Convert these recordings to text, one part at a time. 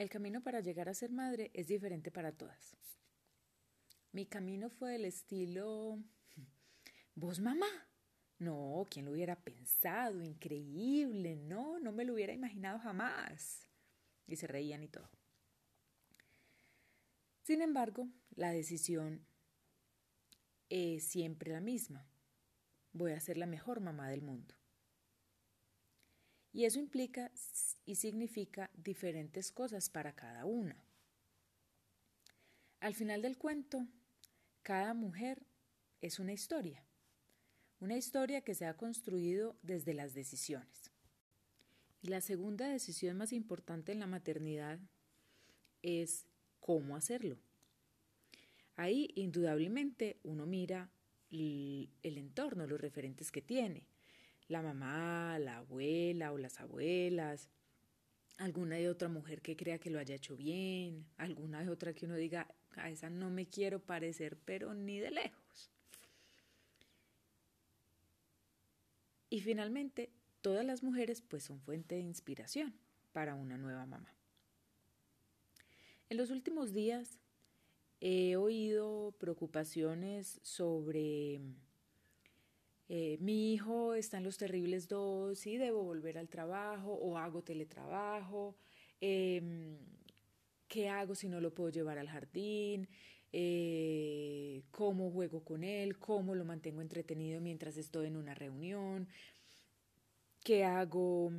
El camino para llegar a ser madre es diferente para todas. Mi camino fue del estilo, ¿vos mamá? No, ¿quién lo hubiera pensado? Increíble, no, no me lo hubiera imaginado jamás. Y se reían y todo. Sin embargo, la decisión es siempre la misma. Voy a ser la mejor mamá del mundo. Y eso implica y significa diferentes cosas para cada una. Al final del cuento, cada mujer es una historia, una historia que se ha construido desde las decisiones. Y la segunda decisión más importante en la maternidad es cómo hacerlo. Ahí indudablemente uno mira el, entorno, los referentes que tiene la mamá, la abuela o las abuelas, alguna de otra mujer que crea que lo haya hecho bien, alguna de otra que uno diga, a esa no me quiero parecer, pero ni de lejos. Y finalmente, todas las mujeres pues son fuente de inspiración para una nueva mamá. En los últimos días he oído preocupaciones sobre eh, mi hijo está en los terribles dos y debo volver al trabajo o hago teletrabajo, em, qué hago si no lo puedo llevar al jardín, eh, cómo juego con él, cómo lo mantengo entretenido mientras estoy en una reunión, qué hago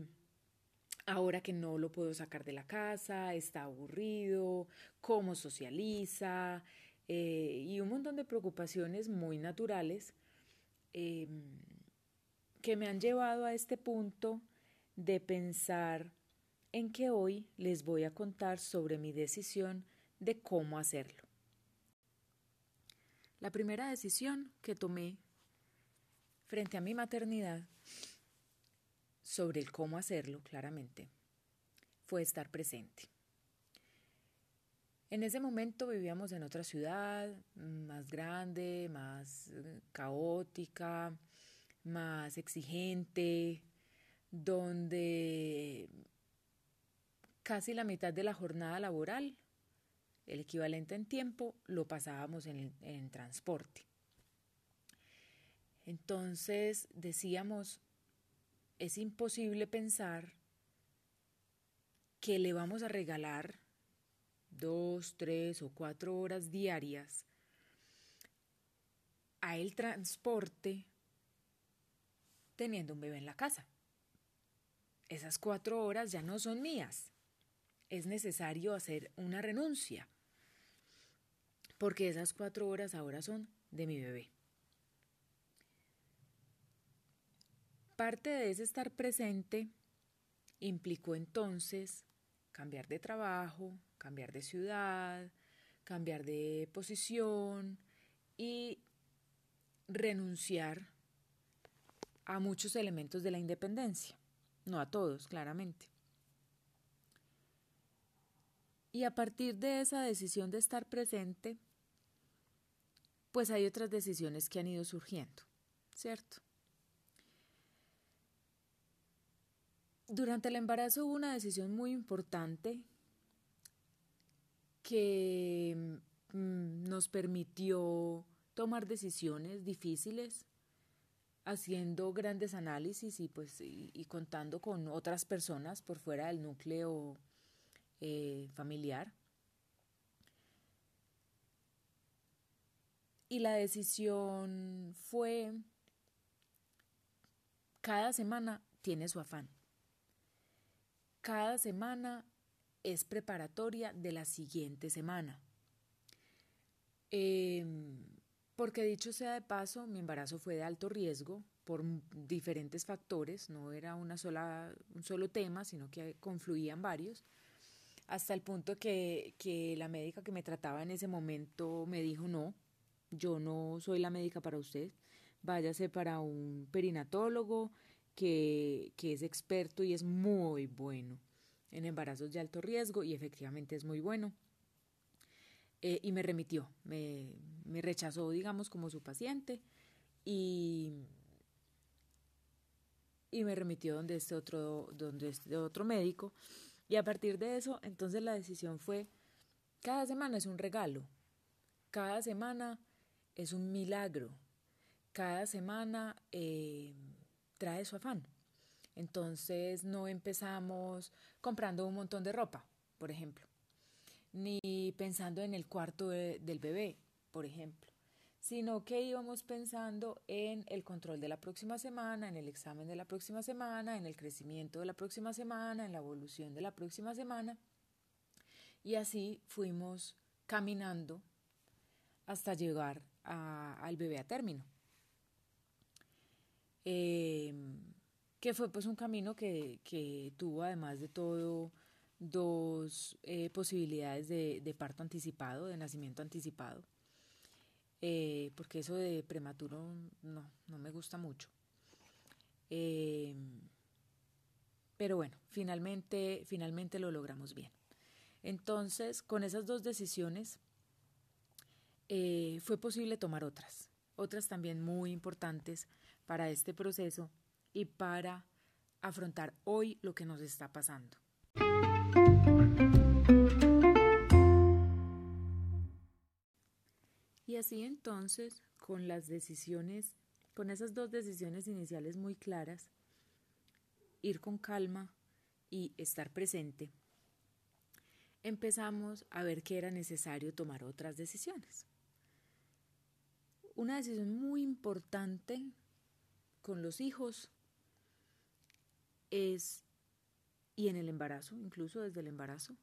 ahora que no lo puedo sacar de la casa, está aburrido, cómo socializa eh, y un montón de preocupaciones muy naturales Em, que me han llevado a este punto de pensar en que hoy les voy a contar sobre mi decisión de cómo hacerlo. La primera decisión que tomé frente a mi maternidad sobre el cómo hacerlo, claramente, fue estar presente. En ese momento vivíamos en otra ciudad más grande, más eh, caótica, más exigente, donde casi la mitad de la jornada laboral, el equivalente en tiempo, lo pasábamos en transporte. Entonces decíamos, es imposible pensar que le vamos a regalar dos, tres o cuatro horas diarias a el transporte teniendo un bebé en la casa. Esas cuatro horas ya no son mías. Es necesario hacer una renuncia, porque esas cuatro horas ahora son de mi bebé. Parte de ese estar presente implicó entonces cambiar de trabajo, cambiar de ciudad, cambiar de posición y renunciar a muchos elementos de la independencia, no a todos, claramente. Y a partir de esa decisión de estar presente, pues hay otras decisiones que han ido surgiendo, ¿cierto? Durante el embarazo hubo una decisión muy importante que mm, nos permitió tomar decisiones difíciles, haciendo grandes análisis y pues y, contando con otras personas por fuera del núcleo eh, familiar. Y la decisión fue, cada semana tiene su afán. Cada semana es preparatoria de la siguiente semana. Em, porque dicho sea de paso, mi embarazo fue de alto riesgo por diferentes factores, no era una sola, un solo tema, sino que confluían varios, hasta el punto que, que la médica que me trataba en ese momento me dijo, no, yo no soy la médica para usted, váyase para un perinatólogo que, es experto y es muy bueno en embarazos de alto riesgo y efectivamente es muy bueno. Eh, y me remitió, me, me, rechazó, digamos, como su paciente y, y me remitió donde este otro, donde este otro médico Y a partir de eso, entonces la decisión fue, cada semana es un regalo, cada semana es un milagro, cada semana eh, trae su afán. Entonces no empezamos comprando un montón de ropa, por ejemplo, ni pensando en el cuarto del bebé, por ejemplo, sino que íbamos pensando en el control de la próxima semana, en el examen de la próxima semana, en el crecimiento de la próxima semana, en la evolución de la próxima semana. Y así fuimos caminando hasta llegar al bebé a término. Em, que fue pues un camino que, tuvo además de todo dos eh, posibilidades de, parto anticipado, de nacimiento anticipado, eh, porque eso de prematuro no, no me gusta mucho. Em, pero bueno, finalmente, finalmente lo logramos bien. Entonces, con esas dos decisiones, eh, fue posible tomar otras, otras también muy importantes para este proceso y para afrontar hoy lo que nos está pasando. Y así entonces, con las decisiones, con esas dos decisiones iniciales muy claras, ir con calma y estar presente, empezamos a ver que era necesario tomar otras decisiones. Una decisión muy importante con los hijos es, y en el embarazo, incluso desde el embarazo,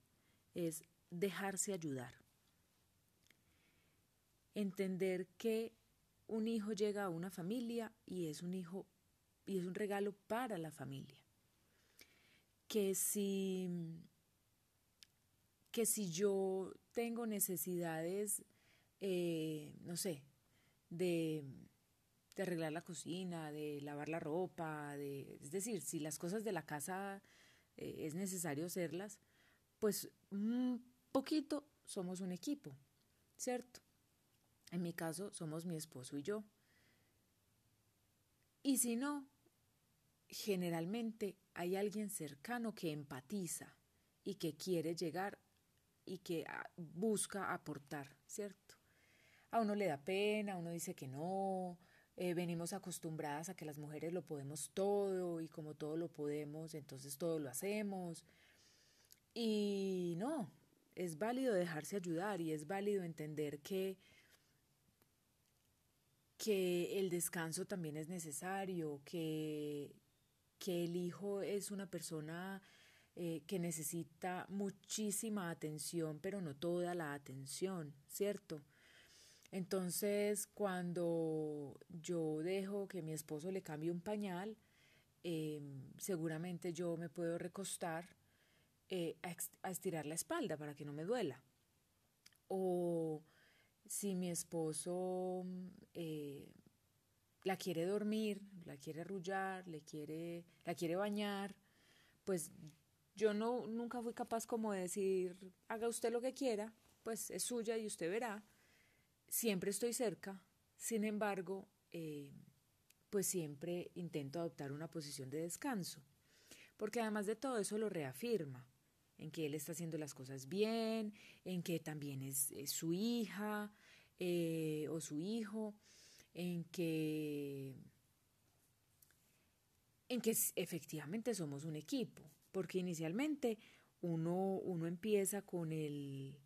es dejarse ayudar. Entender que un hijo llega a una familia y es un hijo y es un regalo para la familia. Que si que si yo tengo necesidades, eh, no sé, de, arreglar la cocina, de lavar la ropa, de, es decir, si las cosas de la casa eh, es necesario hacerlas, pues un poquito somos un equipo, ¿cierto? En mi caso somos mi esposo y yo. Y si no, generalmente hay alguien cercano que empatiza y que quiere llegar y que ah, busca aportar, ¿cierto? A uno le da pena, uno dice que no, eh, venimos acostumbradas a que las mujeres lo podemos todo y como todo lo podemos, entonces todo lo hacemos. Y no, es válido dejarse ayudar y es válido entender que, que el descanso también es necesario, que, que el hijo es una persona eh, que necesita muchísima atención, pero no toda la atención, ¿cierto? Entonces, cuando yo dejo que mi esposo le cambie un pañal, em, seguramente yo me puedo recostar eh, a, estirar la espalda para que no me duela. O si mi esposo eh, la quiere dormir, la quiere arrullar, le quiere, la quiere bañar, pues yo no, nunca fui capaz como de decir, haga usted lo que quiera, pues es suya y usted verá siempre estoy cerca, sin embargo, eh, pues siempre intento adoptar una posición de descanso, porque además de todo eso lo reafirma, en que él está haciendo las cosas bien, en que también es, su hija eh, o su hijo, en que, en que efectivamente somos un equipo, porque inicialmente uno, uno empieza con el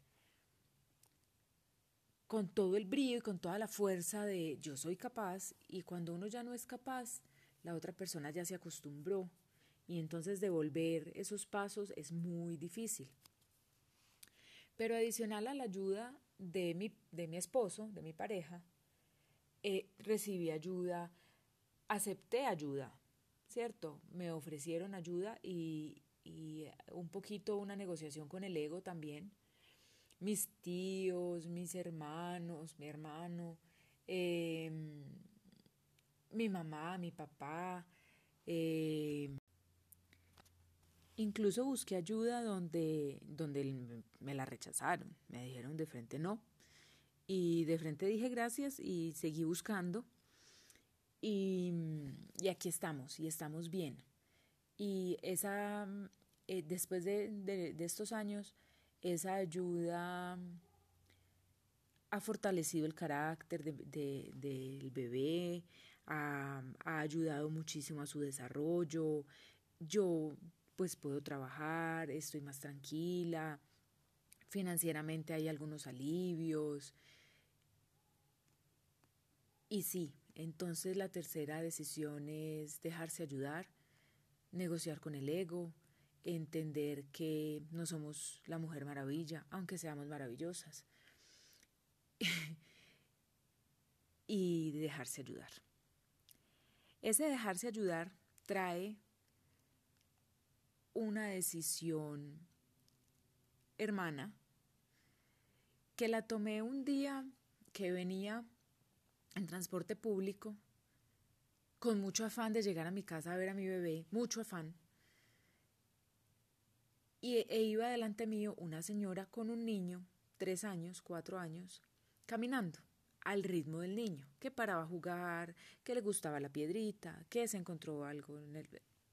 con todo el brillo y con toda la fuerza de yo soy capaz y cuando uno ya no es capaz, la otra persona ya se acostumbró y entonces devolver esos pasos es muy difícil. Pero adicional a la ayuda de mi, de mi esposo, de mi pareja, eh, recibí ayuda, acepté ayuda, ¿cierto? Me ofrecieron ayuda y, y un poquito una negociación con el ego también mis tíos, mis hermanos, mi hermano, em, mi mamá, mi papá. Em, incluso busqué ayuda donde, donde me la rechazaron, me dijeron de frente no. Y de frente dije gracias y seguí buscando. Y, y aquí estamos, y estamos bien. Y esa eh, después de, estos años, esa ayuda ha fortalecido el carácter del bebé, ha, ayudado muchísimo a su desarrollo. Yo pues puedo trabajar, estoy más tranquila, financieramente hay algunos alivios. Y sí, entonces la tercera decisión es dejarse ayudar, negociar con el ego, entender que no somos la mujer maravilla, aunque seamos maravillosas. y dejarse ayudar. Ese dejarse ayudar trae una decisión hermana que la tomé un día que venía en transporte público con mucho afán de llegar a mi casa a ver a mi bebé, mucho afán. Y e iba delante mío una señora con un niño, tres años, cuatro años, caminando al ritmo del niño, que paraba a jugar, que le gustaba la piedrita, que se encontró algo en el...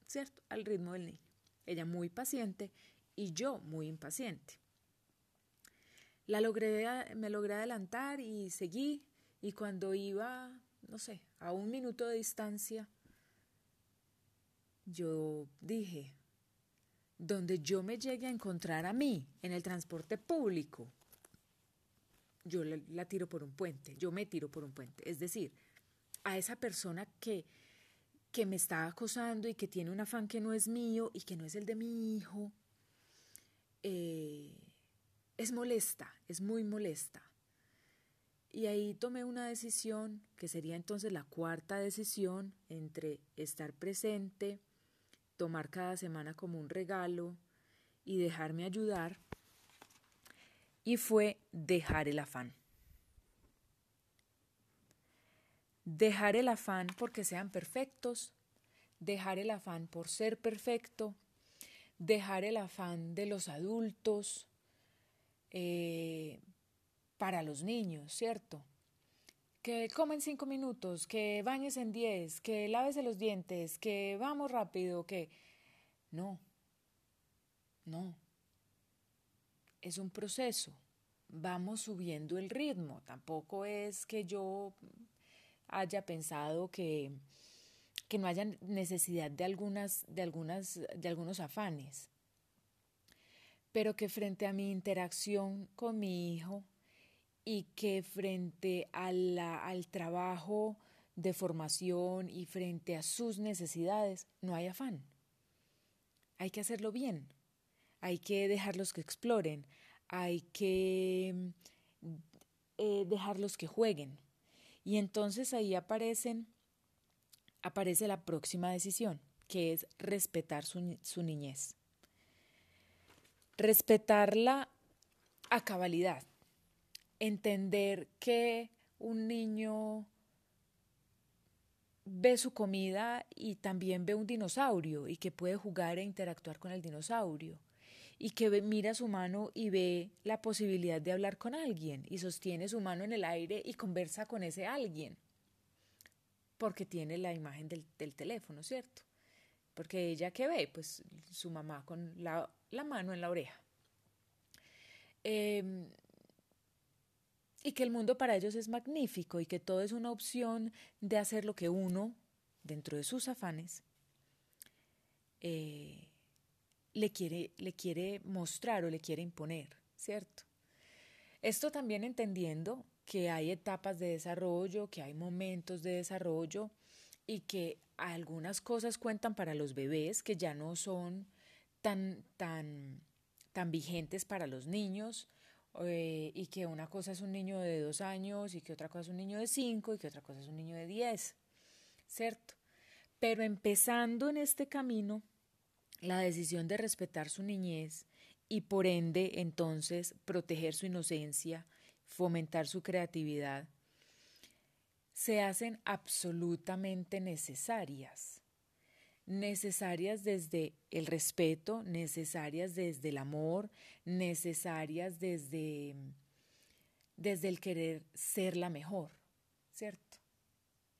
¿Cierto? Al ritmo del niño. Ella muy paciente y yo muy impaciente. La logré, me logré adelantar y seguí y cuando iba, no sé, a un minuto de distancia, yo dije, donde yo me llegue a encontrar a mí en el transporte público, yo la, tiro por un puente, yo me tiro por un puente. Es decir, a esa persona que, que me está acosando y que tiene un afán que no es mío y que no es el de mi hijo, eh, es molesta, es muy molesta. Y ahí tomé una decisión que sería entonces la cuarta decisión entre estar presente, tomar cada semana como un regalo y dejarme ayudar y fue dejar el afán. Dejar el afán porque sean perfectos, dejar el afán por ser perfecto, dejar el afán de los adultos eh, para los niños, ¿cierto? Que comen cinco minutos, que bañes en diez, que laves los dientes, que vamos rápido, que... No, no es un proceso. Vamos subiendo el ritmo. Tampoco es que yo haya pensado que, que no haya necesidad de algunas, de algunas, de algunos afanes. Pero que frente a mi interacción con mi hijo y que frente al trabajo de formación y frente a sus necesidades no hay afán. Hay que hacerlo bien hay que dejarlos que exploren, hay que mm, eh, dejarlos que jueguen. Y entonces ahí aparecen, aparece la próxima decisión, que es respetar su, su niñez. Respetarla a cabalidad. Entender que un niño ve su comida y también ve un dinosaurio y que puede jugar e interactuar con el dinosaurio y que mira su mano y ve la posibilidad de hablar con alguien y sostiene su mano en el aire y conversa con ese alguien, porque tiene la imagen del, teléfono, ¿cierto? Porque ella que ve, pues su mamá con la, mano en la oreja. Em, y que el mundo para ellos es magnífico y que todo es una opción de hacer lo que uno, dentro de sus afanes, eh, le quiere, le quiere mostrar o le quiere imponer, ¿cierto? Esto también entendiendo que hay etapas de desarrollo, que hay momentos de desarrollo y que algunas cosas cuentan para los bebés que ya no son tan, tan, tan vigentes para los niños eh, y que una cosa es un niño de dos años y que otra cosa es un niño de cinco y que otra cosa es un niño de diez, ¿cierto? Pero empezando en este camino, la decisión de respetar su niñez y por ende entonces proteger su inocencia, fomentar su creatividad, se hacen absolutamente necesarias. Necesarias desde el respeto, necesarias desde el amor, necesarias desde, desde el querer ser la mejor, ¿cierto?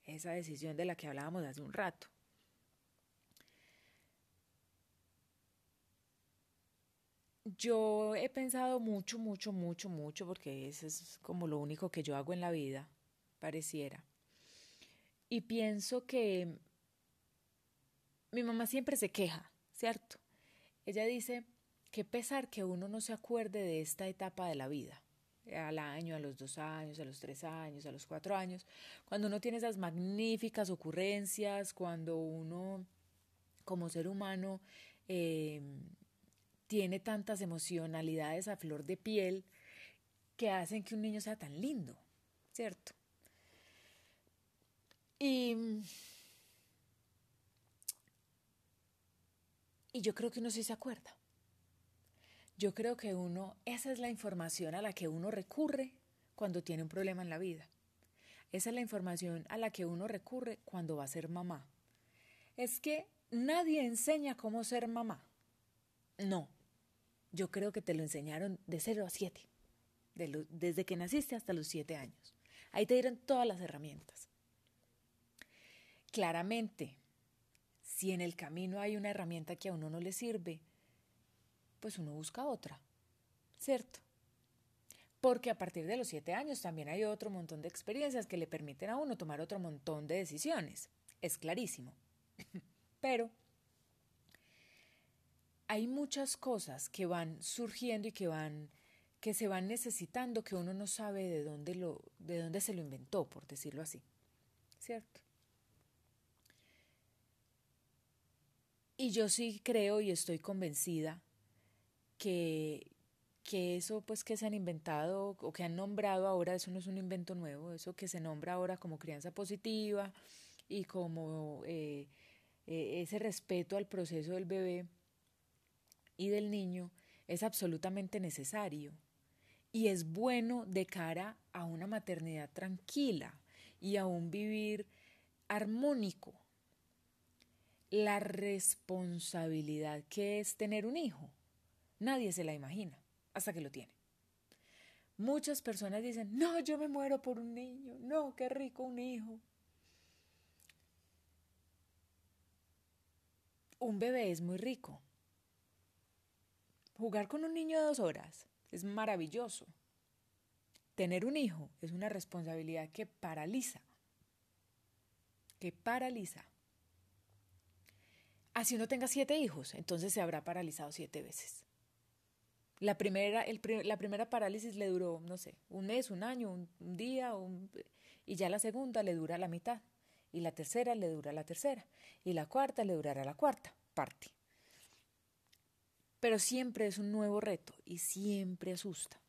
Esa decisión de la que hablábamos hace un rato. yo he pensado mucho, mucho, mucho, mucho, porque eso es como lo único que yo hago en la vida, pareciera. Y pienso que mi mamá siempre se queja, ¿cierto? Ella dice, qué pesar que uno no se acuerde de esta etapa de la vida, al año, a los dos años, a los tres años, a los cuatro años, cuando uno tiene esas magníficas ocurrencias, cuando uno como ser humano eh, tiene tantas emocionalidades a flor de piel que hacen que un niño sea tan lindo, ¿cierto? Y, y yo creo que uno sí se acuerda. Yo creo que uno, esa es la información a la que uno recurre cuando tiene un problema en la vida. Esa es la información a la que uno recurre cuando va a ser mamá. Es que nadie enseña cómo ser mamá. No, yo creo que te lo enseñaron de 0 a 7, desde que naciste hasta los 7 años. Ahí te dieron todas las herramientas. Claramente, si en el camino hay una herramienta que a uno no le sirve, pues uno busca otra, ¿cierto? Porque a partir de los 7 años también hay otro montón de experiencias que le permiten a uno tomar otro montón de decisiones. Es clarísimo. Pero hay muchas cosas que van surgiendo y que van que se van necesitando que uno no sabe de dónde lo de dónde se lo inventó, por decirlo así. ¿Cierto? Y yo sí creo y estoy convencida que, que eso pues que se han inventado o que han nombrado ahora, eso no es un invento nuevo, eso que se nombra ahora como crianza positiva y como eh, eh, ese respeto al proceso del bebé, y del niño es absolutamente necesario y es bueno de cara a una maternidad tranquila y a un vivir armónico. La responsabilidad que es tener un hijo, nadie se la imagina hasta que lo tiene. Muchas personas dicen, no, yo me muero por un niño, no, qué rico un hijo. Un bebé es muy rico, Jugar con un niño dos horas es maravilloso. Tener un hijo es una responsabilidad que paraliza, que paraliza. Así uno tenga siete hijos, entonces se habrá paralizado siete veces. La primera, la primera parálisis le duró, no sé, un mes, un año, un, día, un, y ya la segunda le dura la mitad, y la tercera le dura la tercera, y la cuarta le durará la cuarta parte. Pero siempre es un nuevo reto y siempre asusta.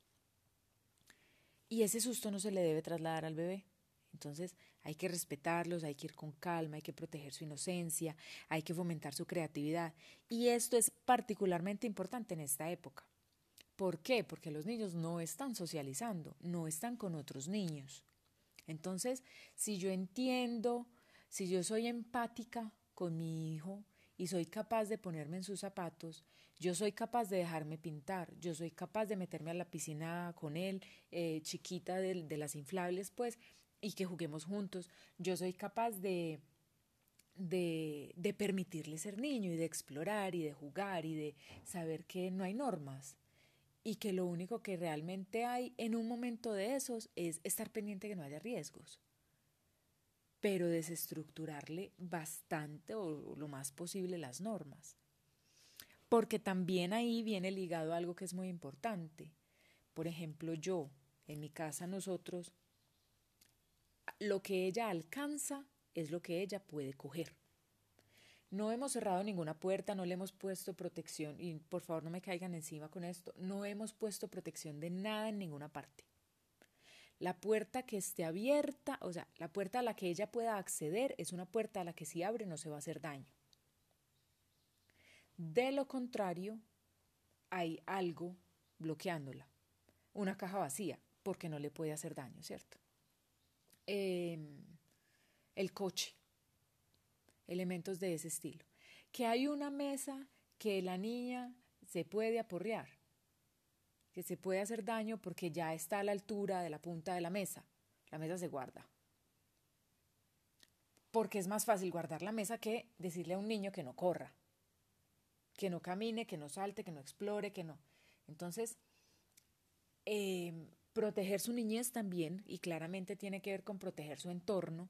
Y ese susto no se le debe trasladar al bebé. Entonces hay que respetarlos, hay que ir con calma, hay que proteger su inocencia, hay que fomentar su creatividad. Y esto es particularmente importante en esta época. ¿Por qué? Porque los niños no están socializando, no están con otros niños. Entonces, si yo entiendo, si yo soy empática con mi hijo, y soy capaz de ponerme en sus zapatos, yo soy capaz de dejarme pintar, yo soy capaz de meterme a la piscina con él, eh, chiquita de, de las inflables, pues, y que juguemos juntos, yo soy capaz de, de, permitirle ser niño y de explorar y de jugar y de saber que no hay normas y que lo único que realmente hay en un momento de esos es estar pendiente que no haya riesgos pero desestructurarle bastante o lo más posible las normas. Porque también ahí viene ligado algo que es muy importante. Por ejemplo, yo, en mi casa nosotros, lo que ella alcanza es lo que ella puede coger. No hemos cerrado ninguna puerta, no le hemos puesto protección, y por favor no me caigan encima con esto, no hemos puesto protección de nada en ninguna parte. La puerta que esté abierta, o sea, la puerta a la que ella pueda acceder es una puerta a la que si abre no se va a hacer daño. De lo contrario, hay algo bloqueándola, una caja vacía, porque no le puede hacer daño, ¿cierto? Em, el coche, elementos de ese estilo. Que hay una mesa que la niña se puede aporrear que se puede hacer daño porque ya está a la altura de la punta de la mesa. La mesa se guarda. Porque es más fácil guardar la mesa que decirle a un niño que no corra, que no camine, que no salte, que no explore, que no. Entonces, em, proteger su niñez también, y claramente tiene que ver con proteger su entorno,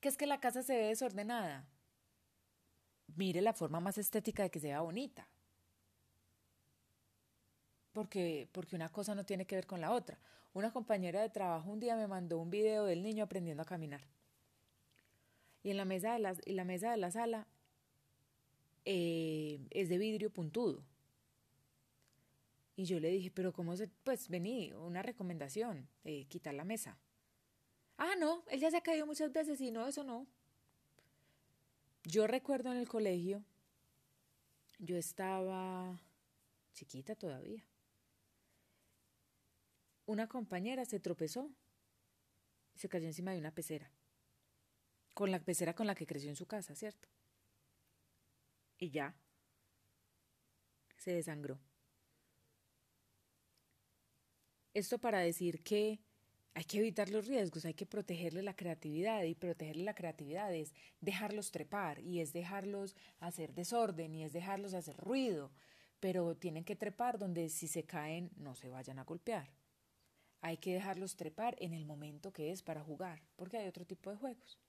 que es que la casa se ve desordenada. Mire la forma más estética de que sea bonita. Porque, porque una cosa no tiene que ver con la otra. Una compañera de trabajo un día me mandó un video del niño aprendiendo a caminar. Y en la mesa de la, la, mesa de la sala eh, es de vidrio puntudo. Y yo le dije, pero ¿cómo se...? Pues vení, una recomendación, eh, quitar la mesa. Ah, no, él ya se ha caído muchas veces y no, eso no. Yo recuerdo en el colegio, yo estaba chiquita todavía. Una compañera se tropezó y se cayó encima de una pecera. Con la pecera con la que creció en su casa, ¿cierto? Y ya. Se desangró. Esto para decir que hay que evitar los riesgos, hay que protegerle la creatividad y protegerle la creatividad es dejarlos trepar y es dejarlos hacer desorden y es dejarlos hacer ruido, pero tienen que trepar donde si se caen no se vayan a golpear. Hay que dejarlos trepar en el momento que es para jugar, porque hay otro tipo de juegos.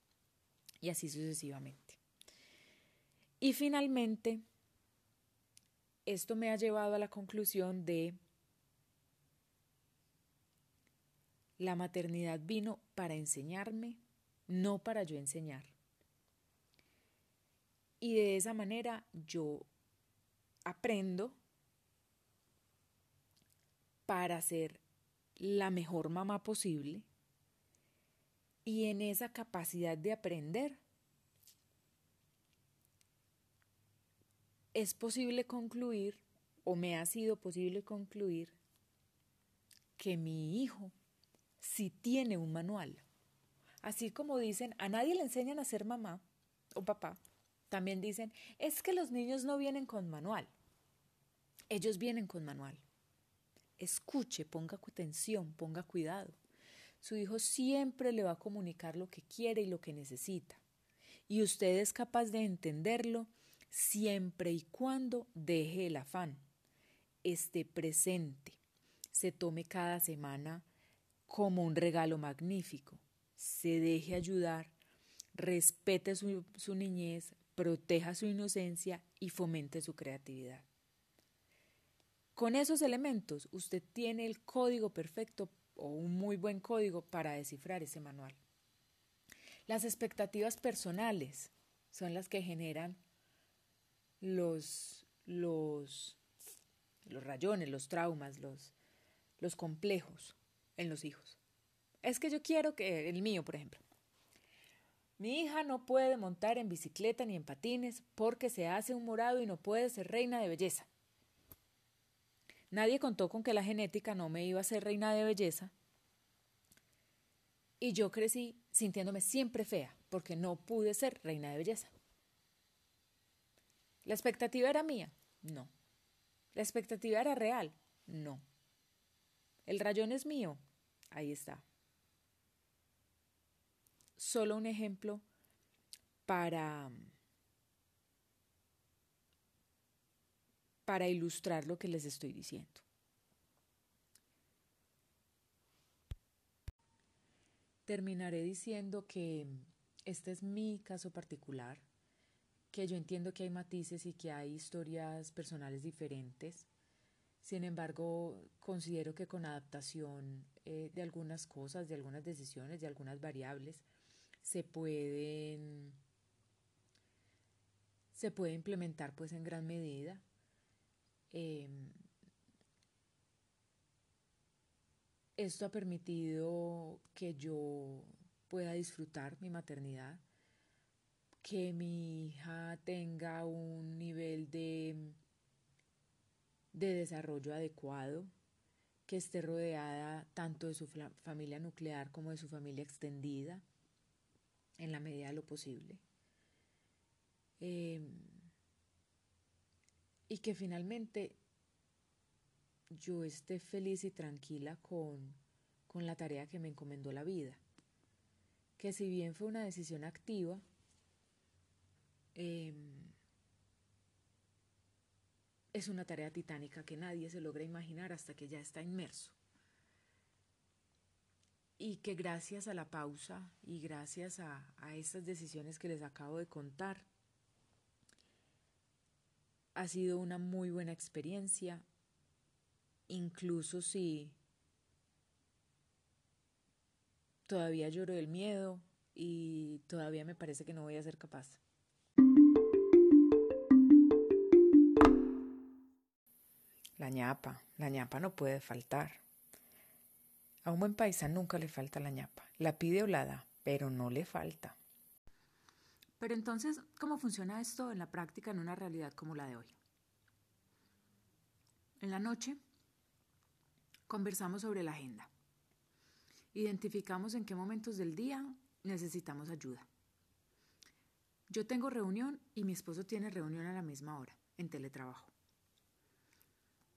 Y así sucesivamente. Y finalmente, esto me ha llevado a la conclusión de La maternidad vino para enseñarme, no para yo enseñar. Y de esa manera yo aprendo para ser la mejor mamá posible y en esa capacidad de aprender es posible concluir o me ha sido posible concluir que mi hijo si tiene un manual. Así como dicen, a nadie le enseñan a ser mamá o papá, también dicen, es que los niños no vienen con manual. Ellos vienen con manual. Escuche, ponga atención, ponga cuidado. Su hijo siempre le va a comunicar lo que quiere y lo que necesita. Y usted es capaz de entenderlo siempre y cuando deje el afán, esté presente, se tome cada semana como un regalo magnífico. Se deje ayudar, respete su, su niñez, proteja su inocencia y fomente su creatividad. Con esos elementos usted tiene el código perfecto o un muy buen código para descifrar ese manual. Las expectativas personales son las que generan los, los, los rayones, los traumas, los, los complejos en los hijos. Es que yo quiero que, el mío, por ejemplo, mi hija no puede montar en bicicleta ni en patines porque se hace un morado y no puede ser reina de belleza. Nadie contó con que la genética no me iba a ser reina de belleza. Y yo crecí sintiéndome siempre fea porque no pude ser reina de belleza. ¿La expectativa era mía? No. ¿La expectativa era real? No. ¿El rayón es mío? Ahí está. Solo un ejemplo para, para ilustrar lo que les estoy diciendo. Terminaré diciendo que este es mi caso particular, que yo entiendo que hay matices y que hay historias personales diferentes sin embargo, considero que con adaptación eh, de algunas cosas, de algunas decisiones, de algunas variables, se pueden se puede implementar pues en gran medida. Em, esto ha permitido que yo pueda disfrutar mi maternidad, que mi hija tenga un nivel de de desarrollo adecuado, que esté rodeada tanto de su familia nuclear como de su familia extendida, en la medida de lo posible. Em, y que finalmente yo esté feliz y tranquila con, con la tarea que me encomendó la vida. Que si bien fue una decisión activa, eh, es una tarea titánica que nadie se logra imaginar hasta que ya está inmerso. Y que gracias a la pausa y gracias a, a estas decisiones que les acabo de contar, ha sido una muy buena experiencia, incluso si todavía lloro del miedo y todavía me parece que no voy a ser capaz. La ñapa, la ñapa no puede faltar. A un buen paisa nunca le falta la ñapa. La pide o pero no le falta. Pero entonces, ¿cómo funciona esto en la práctica en una realidad como la de hoy? En la noche conversamos sobre la agenda. Identificamos en qué momentos del día necesitamos ayuda. Yo tengo reunión y mi esposo tiene reunión a la misma hora, en teletrabajo.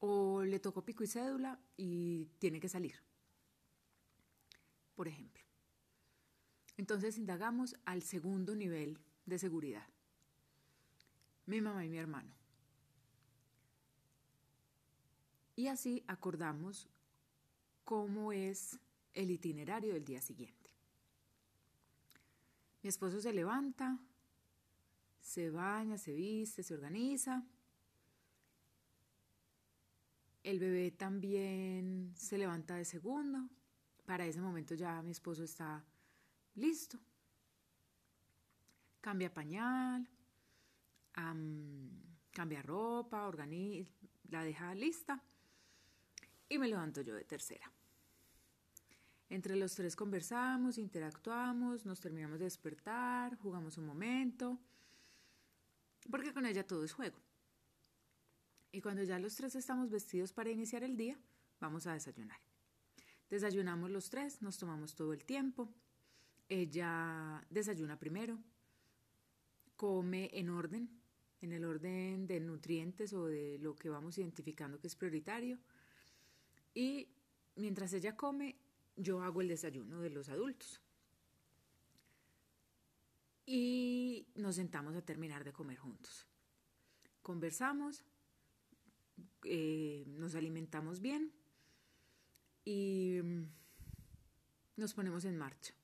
O le tocó pico y cédula y tiene que salir, por ejemplo. Entonces indagamos al segundo nivel de seguridad. Mi mamá y mi hermano. Y así acordamos cómo es el itinerario del día siguiente. Mi esposo se levanta, se baña, se viste, se organiza. El bebé también se levanta de segundo. Para ese momento ya mi esposo está listo cambia pañal, cambia ropa, organiza, la deja lista y me levanto yo de tercera. Entre los tres conversamos, interactuamos, nos terminamos de despertar, jugamos un momento, porque con ella todo es juego. Y cuando ya los tres estamos vestidos para iniciar el día, vamos a desayunar. Desayunamos los tres, nos tomamos todo el tiempo. Ella desayuna primero, come en orden, en el orden de nutrientes o de lo que vamos identificando que es prioritario. Y mientras ella come, yo hago el desayuno de los adultos. Y nos sentamos a terminar de comer juntos. Conversamos, eh, nos alimentamos bien y mm, nos ponemos en marcha.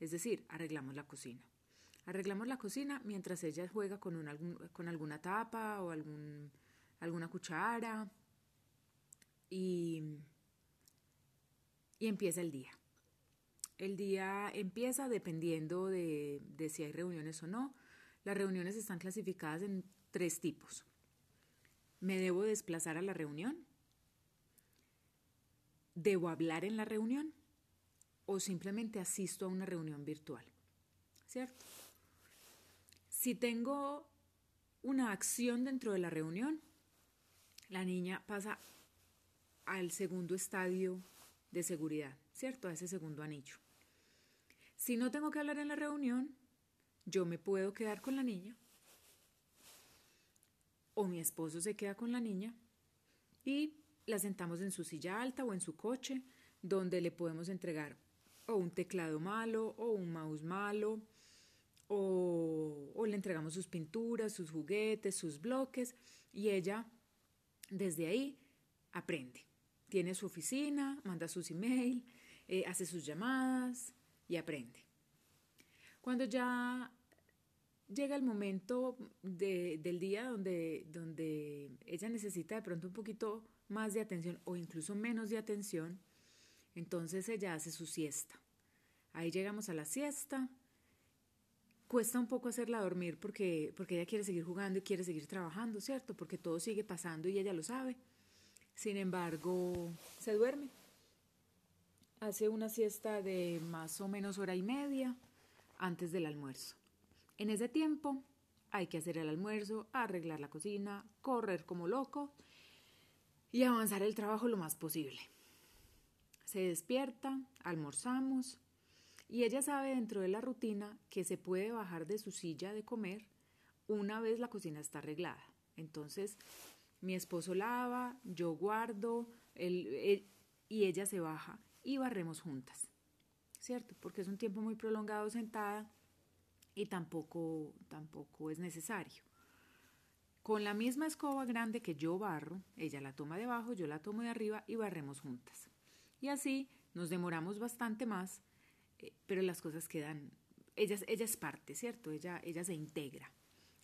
Es decir, arreglamos la cocina. Arreglamos la cocina mientras ella juega con, con alguna tapa o algún, alguna cuchara y, y empieza el día. El día empieza dependiendo de, de si hay reuniones o no. Las reuniones están clasificadas en tres tipos. ¿Me debo desplazar a la reunión? ¿Debo hablar en la reunión? ¿O simplemente asisto a una reunión virtual? ¿Cierto? Si tengo una acción dentro de la reunión, la niña pasa al segundo estadio de seguridad, ¿cierto? A ese segundo anillo. Si no tengo que hablar en la reunión, yo me puedo quedar con la niña o mi esposo se queda con la niña y la sentamos en su silla alta o en su coche donde le podemos entregar o un teclado malo o un mouse malo o, le entregamos sus pinturas, sus juguetes, sus bloques y ella desde ahí aprende. Tiene su oficina, manda sus emails, eh, hace sus llamadas y aprende. Cuando ya llega el momento del día donde, donde ella necesita de pronto un poquito más de atención o incluso menos de atención, entonces ella hace su siesta. Ahí llegamos a la siesta, cuesta un poco hacerla dormir porque, porque ella quiere seguir jugando y quiere seguir trabajando, ¿cierto? Porque todo sigue pasando y ella lo sabe. Sin embargo, se duerme. Hace una siesta de más o menos hora y media antes del almuerzo. En ese tiempo hay que hacer el almuerzo, arreglar la cocina, correr como loco y avanzar el trabajo lo más posible. Se despierta, almorzamos, y ella sabe dentro de la rutina que se puede bajar de su silla de comer una vez la cocina está arreglada. Entonces, mi esposo lava, yo guardo y ella se baja y barremos juntas. ¿Cierto? Porque es un tiempo muy prolongado sentada y tampoco, tampoco es necesario. Con la misma escoba grande que yo barro, ella la toma de abajo, yo la tomo de arriba y barremos juntas. Y así nos demoramos bastante más, eh, pero las cosas quedan, ella, ella es parte, ¿cierto? Ella, ella se integra.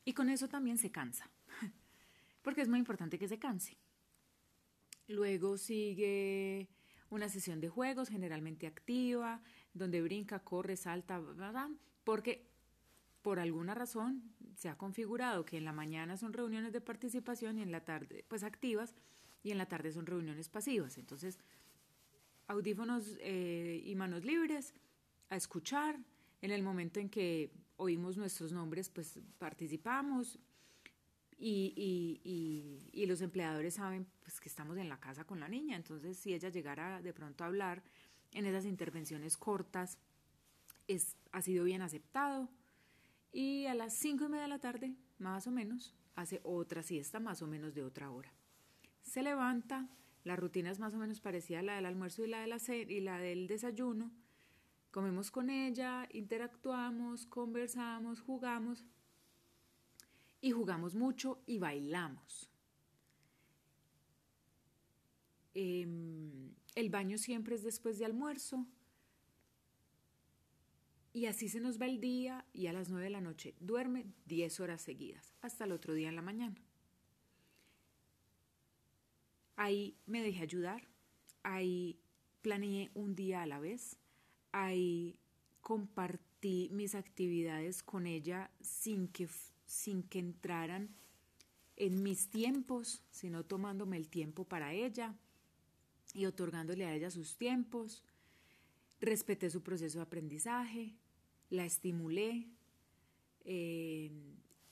Y con eso también se cansa, porque es muy importante que se canse. Luego sigue una sesión de juegos, generalmente activa, donde brinca, corre, salta, porque por alguna razón se ha configurado que en la mañana son reuniones de participación y en la tarde, pues activas, y en la tarde son reuniones pasivas. Entonces, audífonos eh, y manos libres, a escuchar. En el momento en que oímos nuestros nombres, pues participamos. Y, y, los empleadores saben pues, que estamos en la casa con la niña. Entonces, si ella llegara de pronto a hablar en esas intervenciones cortas, es, ha sido bien aceptado. Y a las cinco y media de la tarde, más o menos, hace otra siesta, más o menos de otra hora. Se levanta, la rutina es más o menos parecida a la del almuerzo y la, de la y la del desayuno. Comemos con ella, interactuamos, conversamos, jugamos y jugamos mucho y bailamos. Em, el baño siempre es después de almuerzo. Y así se nos va el día y a las nueve de la noche duerme 10 horas seguidas, hasta el otro día en la mañana. Ahí me dejé ayudar, ahí planeé un día a la vez, ahí compartí mis actividades con ella sin que, sin que entraran en mis tiempos, sino tomándome el tiempo para ella y otorgándole a ella sus tiempos. Respeté su proceso de aprendizaje, la estimulé, eh,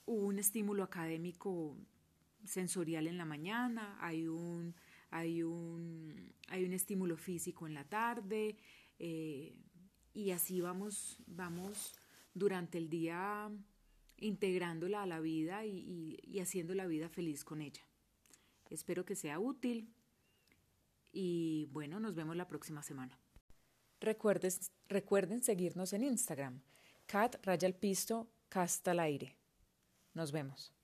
hubo un estímulo académico sensorial en la mañana, hay un, hay un, hay un estímulo físico en la tarde eh, y así vamos, vamos durante el día integrándola a la vida y, y haciendo la vida feliz con ella. Espero que sea útil y bueno, nos vemos la próxima semana. recuerden seguirnos en Instagram, cat raya al pisto, casta al aire. Nos vemos.